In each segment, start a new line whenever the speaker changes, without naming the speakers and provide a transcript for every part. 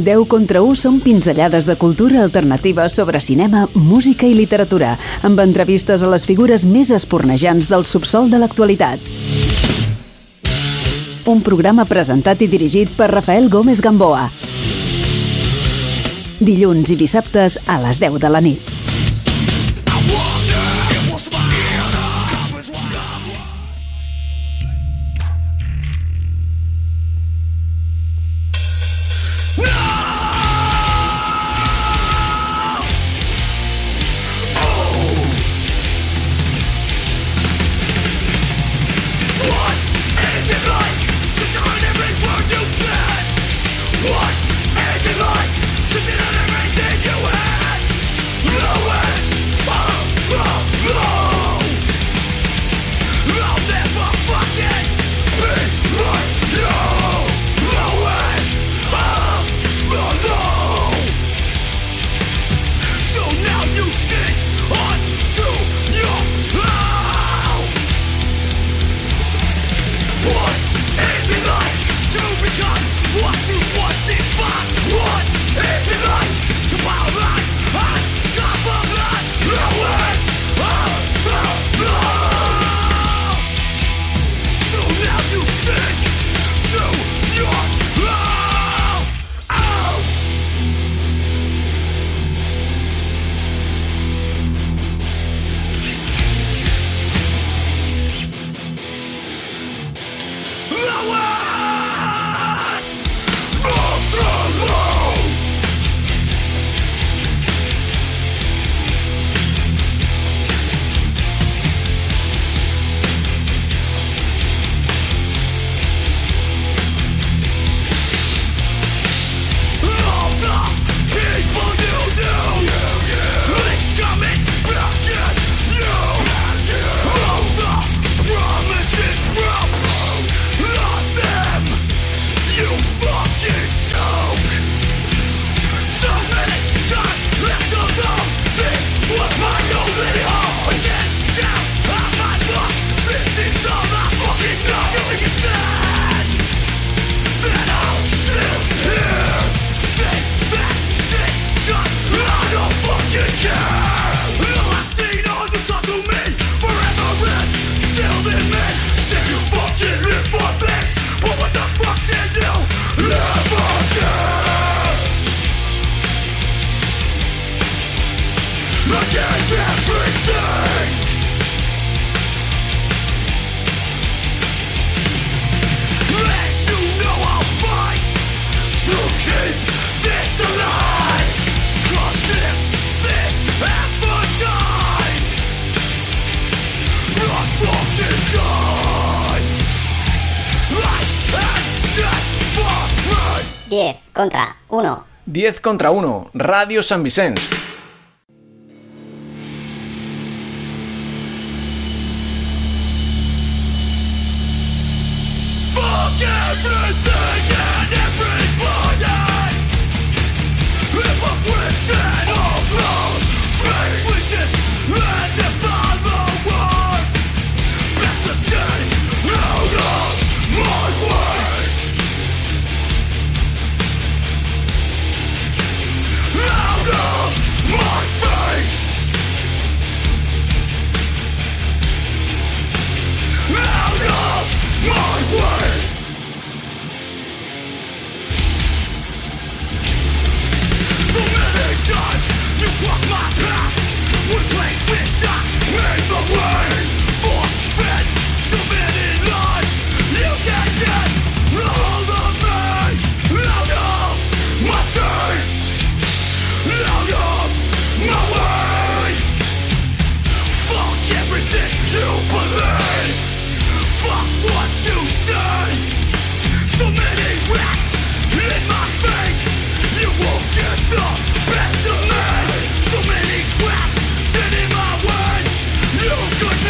10 contra 1 són pinzellades de cultura alternativa sobre cinema, música i literatura, amb entrevistes a les figures més espornejants del subsol de l'actualitat. Un programa presentat i dirigit per Rafael Gómez Gamboa. Dilluns i dissabtes a les 10 de la nit.
Contra 1.
10 contra 1, Radio San Vicente.
Anything You could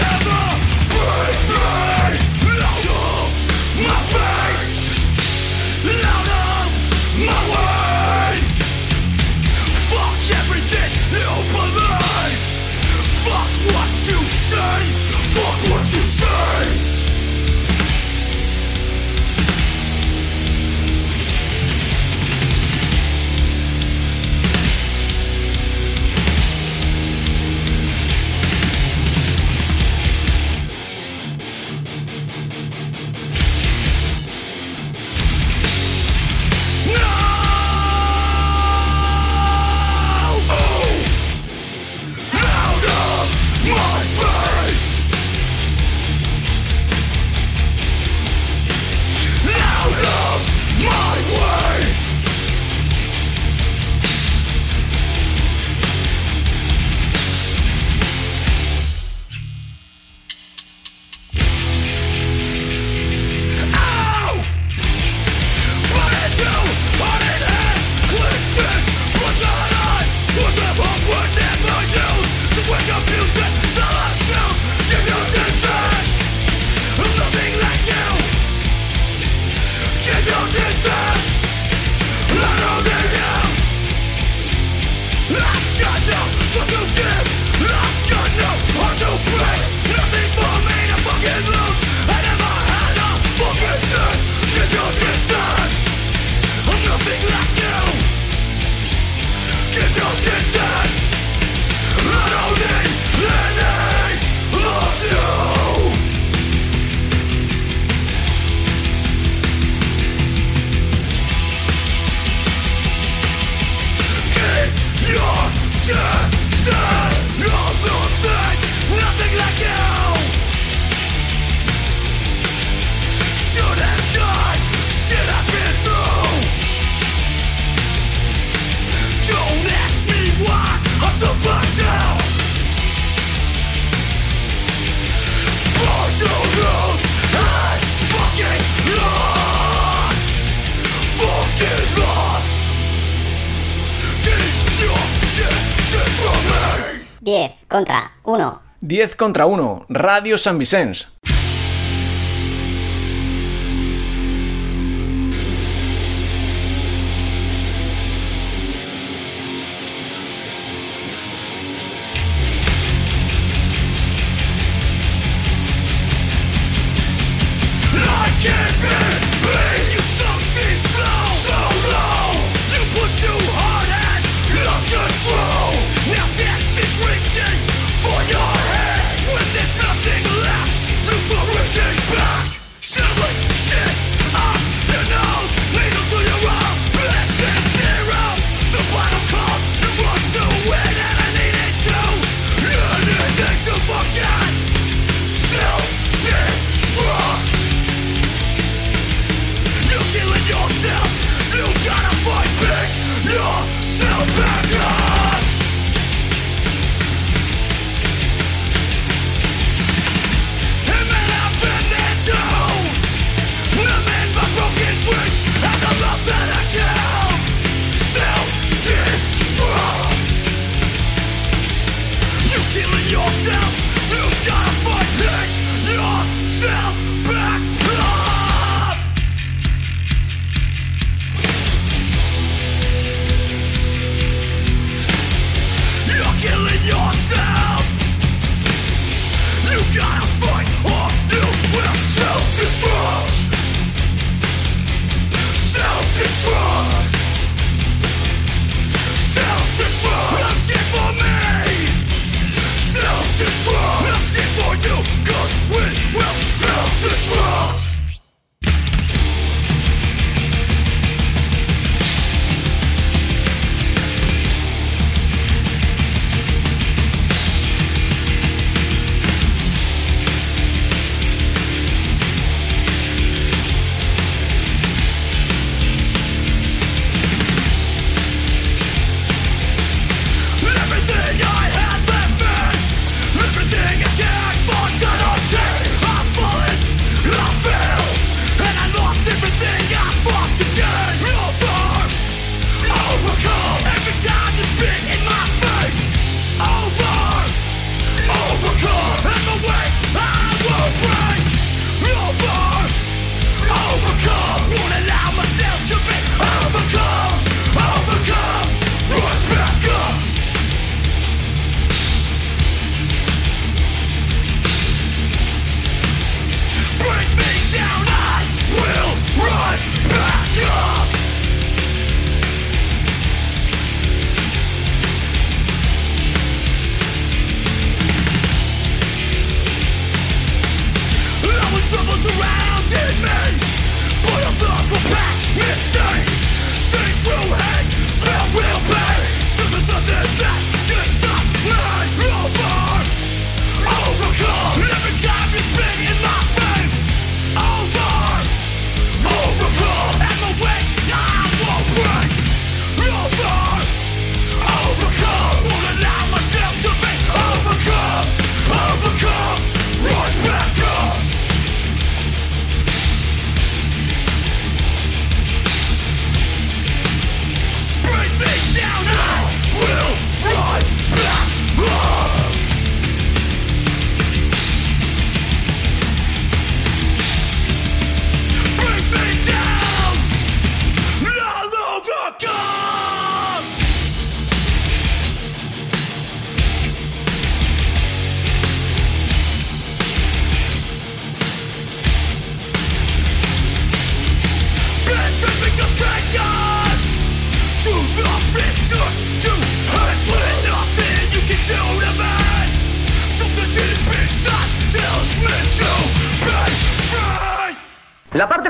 contra 1.
10 contra 1, Radio San Vicens.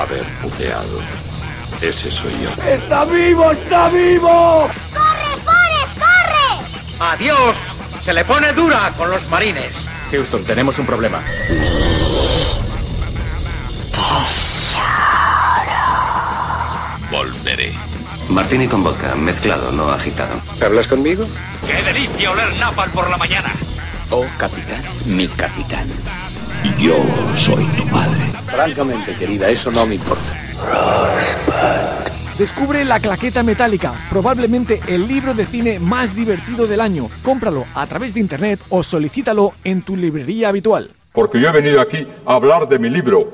haber puteado. Ese soy yo.
¡Está vivo! ¡Está vivo!
¡Corre, Forrest, corre!
¡Adiós!
Se le pone dura con los marines.
Houston, tenemos un problema.
Volveré.
Martini con vodka, mezclado, no agitado.
¿Hablas conmigo?
¡Qué delicia oler napal por la mañana!
Oh, capitán, mi capitán.
Yo soy tu padre.
Francamente, querida, eso no me importa.
Descubre La Claqueta Metálica, probablemente el libro de cine más divertido del año. Cómpralo a través de internet o solicítalo en tu librería habitual.
Porque yo he venido aquí a hablar de mi libro.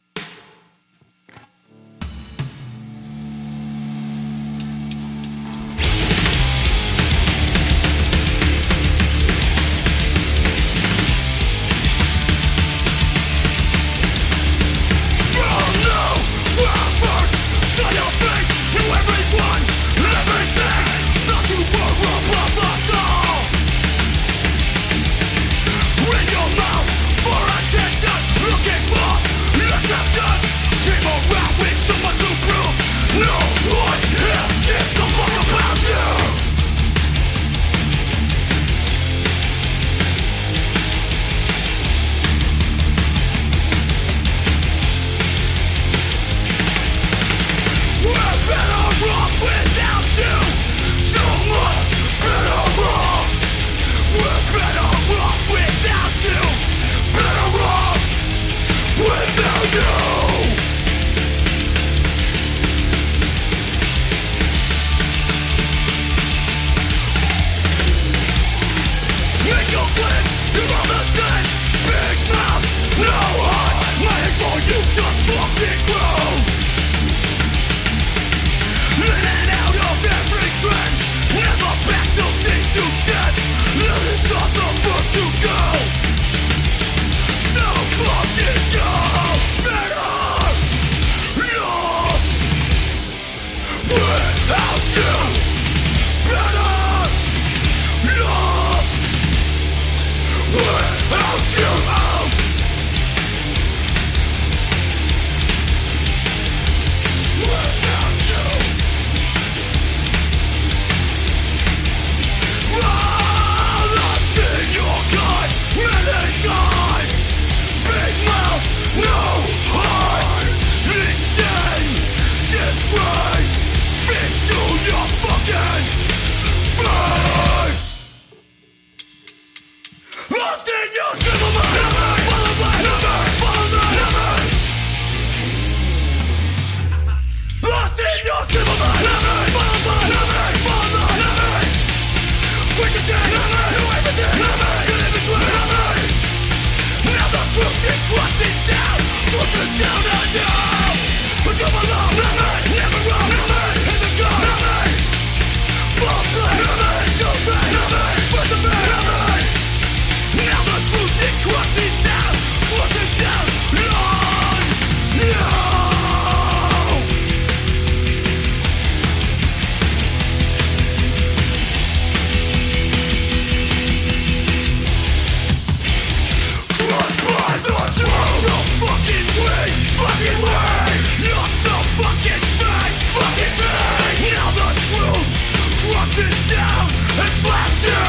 slapped you.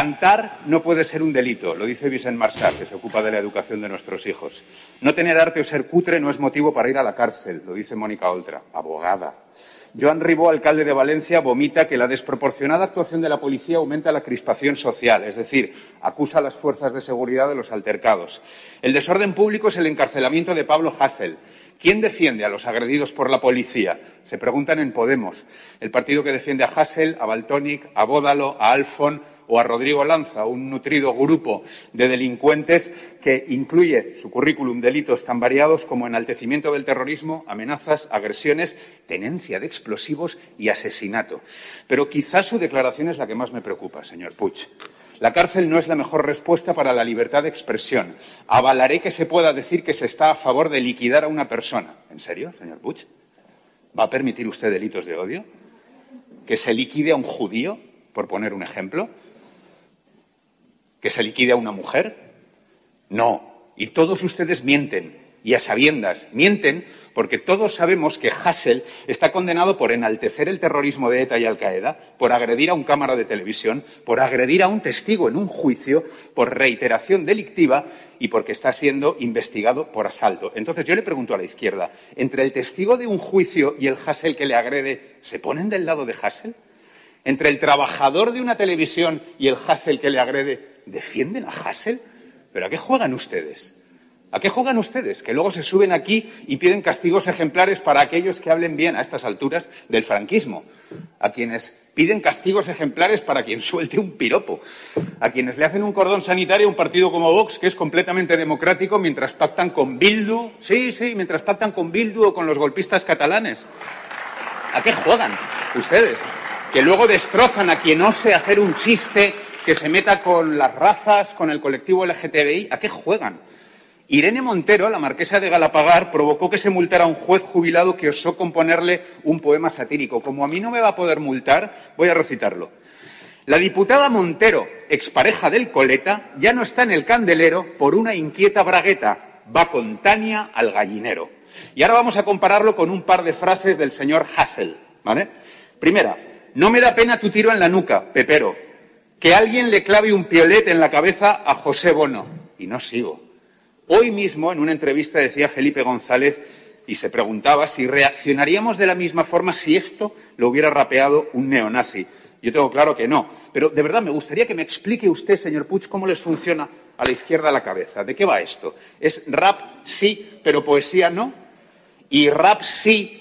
Cantar no puede ser un delito, lo dice Vicent Marçal, que se ocupa de la educación de nuestros hijos. No tener arte o ser cutre no es motivo para ir a la cárcel, lo dice Mónica Oltra, abogada. Joan Ribó, alcalde de Valencia, vomita que la desproporcionada actuación de la policía aumenta la crispación social, es decir, acusa a las fuerzas de seguridad de los altercados. El desorden público es el encarcelamiento de Pablo Hassel. ¿Quién defiende a los agredidos por la policía? Se preguntan en Podemos. El partido que defiende a Hassel, a Baltonic, a Bódalo, a Alfon, o a Rodrigo Lanza, un nutrido grupo de delincuentes que incluye su currículum delitos tan variados como enaltecimiento del terrorismo, amenazas, agresiones, tenencia de explosivos y asesinato. Pero quizás su declaración es la que más me preocupa, señor Puig. La cárcel no es la mejor respuesta para la libertad de expresión. Avalaré que se pueda decir que se está a favor de liquidar a una persona. ¿En serio, señor Puig? ¿Va a permitir usted delitos de odio? ¿Que se liquide a un judío, por poner un ejemplo? ¿Que se liquide a una mujer? No. Y todos ustedes mienten. Y a sabiendas, mienten porque todos sabemos que Hassel está condenado por enaltecer el terrorismo de ETA y Al-Qaeda, por agredir a un cámara de televisión, por agredir a un testigo en un juicio, por reiteración delictiva y porque está siendo investigado por asalto. Entonces yo le pregunto a la izquierda, ¿entre el testigo de un juicio y el Hassel que le agrede, ¿se ponen del lado de Hassel? ¿Entre el trabajador de una televisión y el Hassel que le agrede, ¿Defienden a Hassel? ¿Pero a qué juegan ustedes? ¿A qué juegan ustedes? Que luego se suben aquí y piden castigos ejemplares para aquellos que hablen bien a estas alturas del franquismo. A quienes piden castigos ejemplares para quien suelte un piropo. A quienes le hacen un cordón sanitario a un partido como Vox, que es completamente democrático, mientras pactan con Bildu. Sí, sí, mientras pactan con Bildu o con los golpistas catalanes. ¿A qué juegan ustedes? Que luego destrozan a quien ose hacer un chiste que se meta con las razas, con el colectivo LGTBI. ¿A qué juegan? Irene Montero, la marquesa de Galapagar, provocó que se multara a un juez jubilado que osó componerle un poema satírico. Como a mí no me va a poder multar, voy a recitarlo. La diputada Montero, expareja del Coleta, ya no está en el candelero por una inquieta bragueta. Va con Tania al gallinero. Y ahora vamos a compararlo con un par de frases del señor Hassel. Primera, no me da pena tu tiro en la nuca, Pepero que alguien le clave un piolet en la cabeza a José Bono. Y no sigo. Hoy mismo, en una entrevista, decía Felipe González y se preguntaba si reaccionaríamos de la misma forma si esto lo hubiera rapeado un neonazi. Yo tengo claro que no. Pero de verdad me gustaría que me explique usted, señor Puig, cómo les funciona a la izquierda la cabeza. ¿De qué va esto? ¿Es rap sí, pero poesía no? ¿Y rap sí,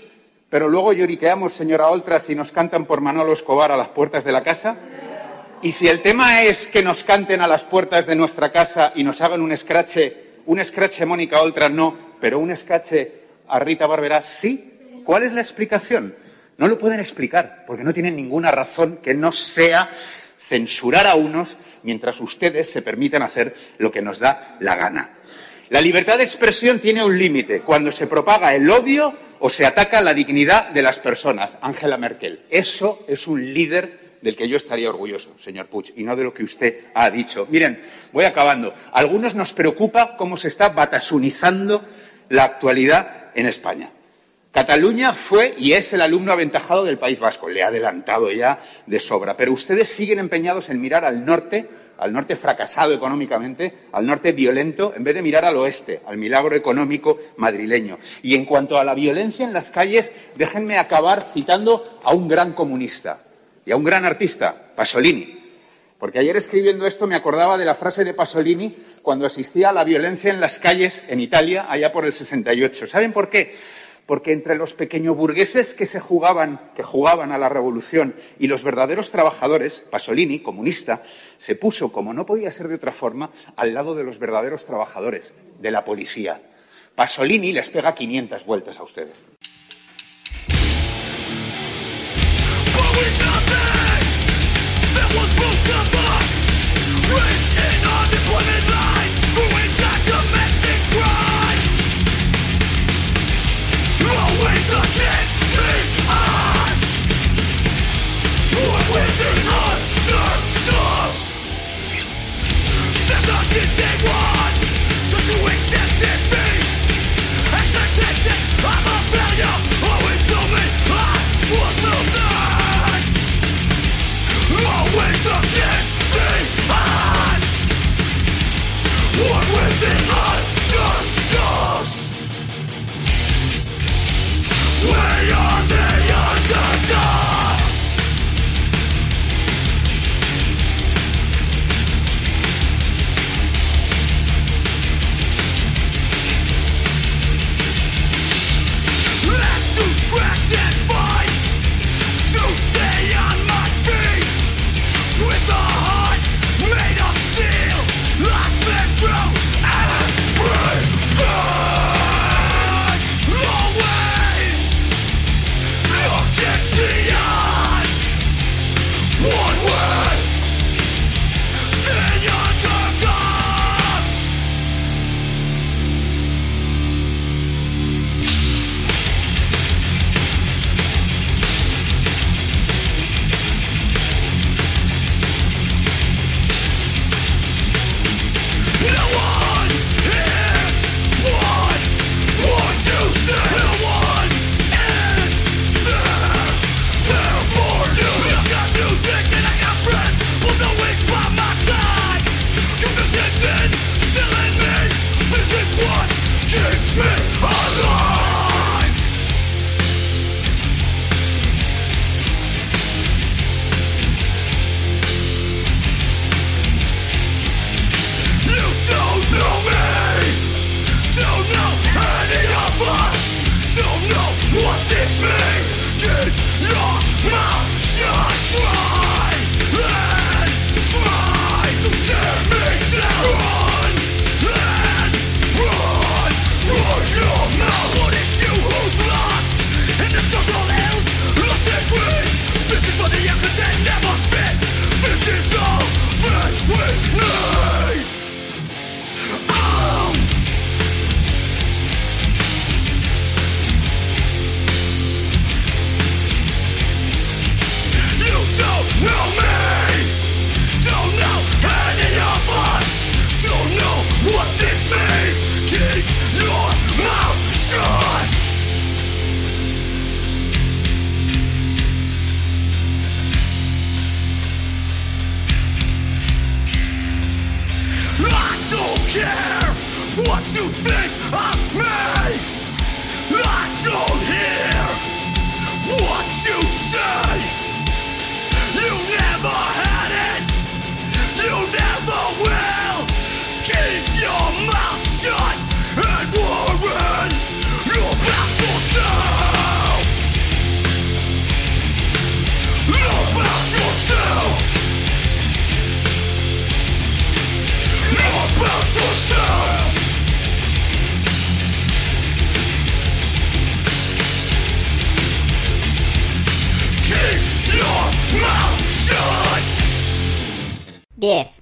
pero luego lloriqueamos, señora Oltras, y nos cantan por Manolo Escobar a las puertas de la casa? Y si el tema es que nos canten a las puertas de nuestra casa y nos hagan un escrache, un escrache Mónica Oltra no, pero un escrache a Rita Barberá sí, ¿cuál es la explicación? No lo pueden explicar, porque no tienen ninguna razón que no sea censurar a unos mientras ustedes se permitan hacer lo que nos da la gana. La libertad de expresión tiene un límite, cuando se propaga el odio o se ataca la dignidad de las personas. Angela Merkel. Eso es un líder del que yo estaría orgulloso, señor Puig, y no de lo que usted ha dicho. Miren, voy acabando. A algunos nos preocupa cómo se está batasunizando la actualidad en España.
Cataluña fue y es el alumno aventajado del País Vasco. Le ha adelantado ya de sobra. Pero ustedes siguen empeñados en mirar al norte, al norte fracasado económicamente, al norte violento, en vez de mirar al oeste, al milagro económico madrileño. Y en cuanto a la violencia en las calles, déjenme acabar citando a un gran comunista y a un gran artista, Pasolini. Porque ayer escribiendo esto me acordaba de la frase de Pasolini cuando asistía a la violencia en las calles en Italia allá por el 68. ¿Saben por qué? Porque entre los pequeños burgueses que se jugaban, que jugaban a la revolución y los verdaderos trabajadores, Pasolini, comunista, se puso, como no podía ser de otra forma, al lado de los verdaderos trabajadores, de la policía. Pasolini les pega 500 vueltas a ustedes.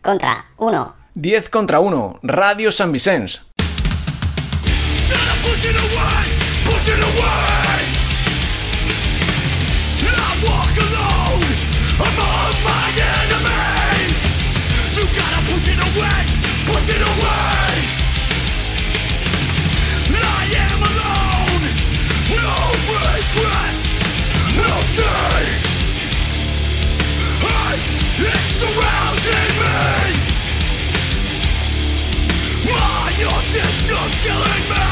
Contra 1.
10 contra 1, Radio San Vicens.
Addiction's killing me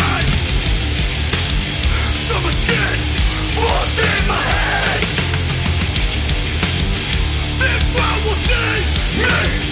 So
much shit lost in my head This world will see me.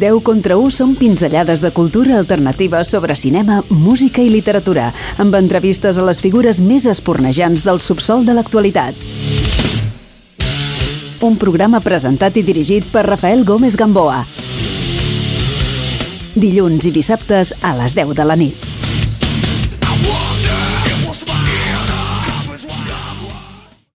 10 contra 1 són pinzellades de cultura alternativa sobre cinema, música i literatura, amb entrevistes a les figures més espornejants del subsol de l'actualitat. Un programa presentat i dirigit per Rafael Gómez Gamboa. Dilluns i dissabtes a les 10 de la nit.